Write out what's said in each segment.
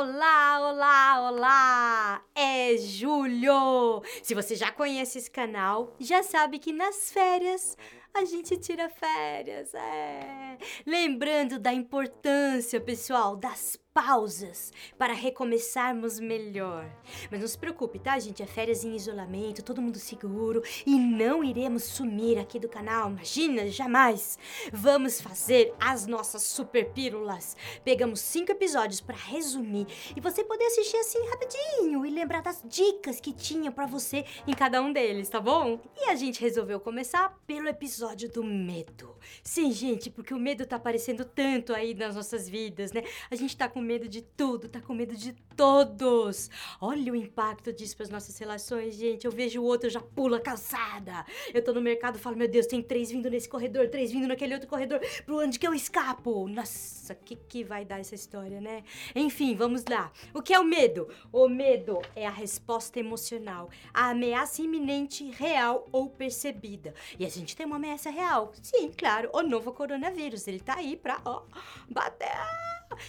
Olá, olá, olá! É julho! Se você já conhece esse canal, já sabe que nas férias a gente tira férias, é. Lembrando da importância, pessoal, das pausas para recomeçarmos melhor. Mas não se preocupe, tá, gente? É férias em isolamento, todo mundo seguro e não iremos sumir aqui do canal. Imagina, jamais. Vamos fazer as nossas super pílulas. Pegamos cinco episódios para resumir e você poder assistir assim rapidinho e lembrar das dicas que tinha para você em cada um deles, tá bom? E a gente resolveu começar pelo episódio do medo. Sim, gente, porque o medo tá aparecendo tanto aí nas nossas vidas, né? A gente tá com com medo de tudo, tá com medo de todos. Olha o impacto disso para as nossas relações, gente. Eu vejo o outro, já pula calçada. Eu tô no mercado falo, meu Deus, tem três vindo nesse corredor, três vindo naquele outro corredor. Pro onde que eu escapo? Nossa, que que vai dar essa história, né? Enfim, vamos lá. O que é o medo? O medo é a resposta emocional, a ameaça iminente, real ou percebida. E a gente tem uma ameaça real. Sim, claro, o novo coronavírus. Ele tá aí pra, ó, bater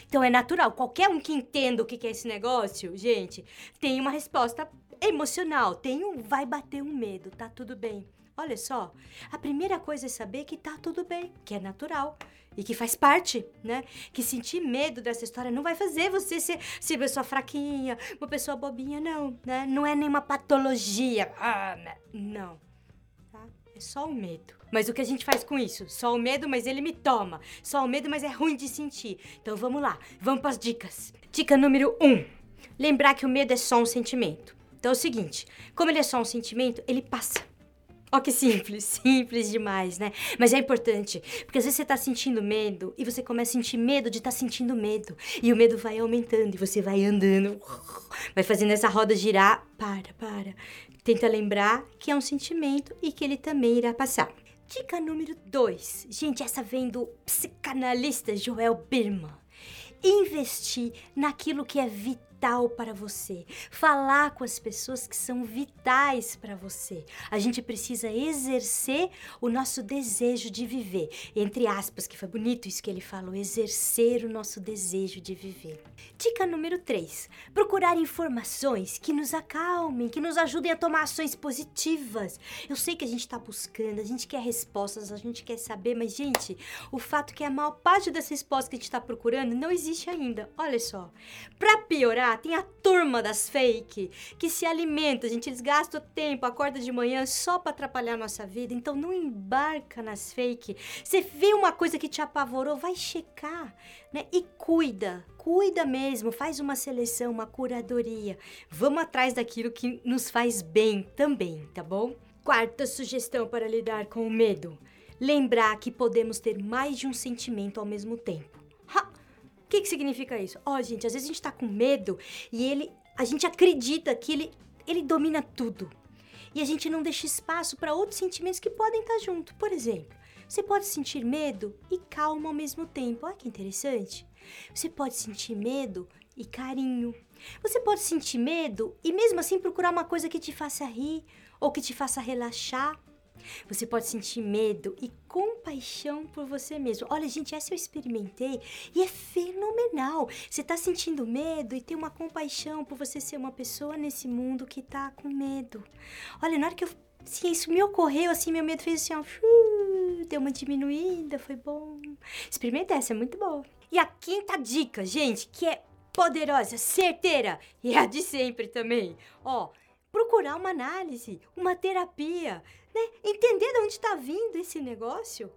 então é natural. Qualquer um que entenda o que é esse negócio, gente, tem uma resposta emocional. Tem um vai bater um medo, tá tudo bem. Olha só, a primeira coisa é saber que tá tudo bem, que é natural e que faz parte, né? Que sentir medo dessa história não vai fazer você ser, ser pessoa fraquinha, uma pessoa bobinha, não, né? Não é nenhuma patologia. Ah, não só o medo. Mas o que a gente faz com isso? Só o medo, mas ele me toma. Só o medo, mas é ruim de sentir. Então vamos lá, vamos para as dicas. Dica número 1. Um, lembrar que o medo é só um sentimento. Então é o seguinte, como ele é só um sentimento, ele passa. Ó que simples, simples demais, né? Mas é importante, porque às vezes você tá sentindo medo e você começa a sentir medo de estar tá sentindo medo. E o medo vai aumentando e você vai andando, vai fazendo essa roda girar. Para, para. Tenta lembrar que é um sentimento e que ele também irá passar. Dica número 2. Gente, essa vem do psicanalista Joel Birman. Investir naquilo que é vital vital para você. Falar com as pessoas que são vitais para você. A gente precisa exercer o nosso desejo de viver. Entre aspas, que foi bonito isso que ele falou, exercer o nosso desejo de viver. Dica número 3. Procurar informações que nos acalmem, que nos ajudem a tomar ações positivas. Eu sei que a gente está buscando, a gente quer respostas, a gente quer saber, mas, gente, o fato é que a maior parte das respostas que a gente está procurando não existe ainda. Olha só. Para piorar, tem a turma das fake que se alimenta, gente eles gastam tempo, acorda de manhã só para atrapalhar a nossa vida. Então não embarca nas fake. Você vê uma coisa que te apavorou, vai checar, né? E cuida, cuida mesmo, faz uma seleção, uma curadoria. Vamos atrás daquilo que nos faz bem também, tá bom? Quarta sugestão para lidar com o medo: lembrar que podemos ter mais de um sentimento ao mesmo tempo que, que significa isso? Ó, oh, gente, às vezes a gente tá com medo e ele, a gente acredita que ele, ele domina tudo. E a gente não deixa espaço para outros sentimentos que podem estar tá junto. Por exemplo, você pode sentir medo e calma ao mesmo tempo. Olha que interessante. Você pode sentir medo e carinho. Você pode sentir medo e mesmo assim procurar uma coisa que te faça rir ou que te faça relaxar. Você pode sentir medo e compaixão por você mesmo. Olha, gente, essa eu experimentei e é fenomenal. Você tá sentindo medo e tem uma compaixão por você ser uma pessoa nesse mundo que tá com medo. Olha, na hora que eu isso me ocorreu, assim, meu medo fez assim, ó, deu uma diminuída, foi bom. Experimenta essa, é muito boa. E a quinta dica, gente, que é poderosa, certeira, e é a de sempre também. Ó, procurar uma análise, uma terapia, né? Entender de onde está vindo esse negócio.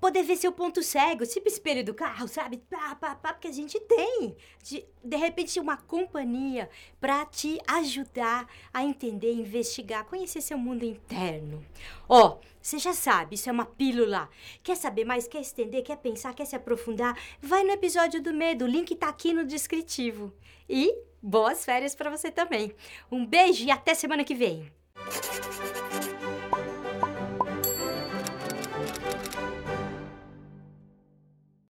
Poder ver seu ponto cego, tipo espelho do carro, sabe? Pá, pá, pá, porque a gente tem. De, de repente, uma companhia para te ajudar a entender, investigar, conhecer seu mundo interno. Ó, você já sabe, isso é uma pílula. Quer saber mais? Quer estender? Quer pensar? Quer se aprofundar? Vai no episódio do medo, o link tá aqui no descritivo. E boas férias para você também. Um beijo e até semana que vem.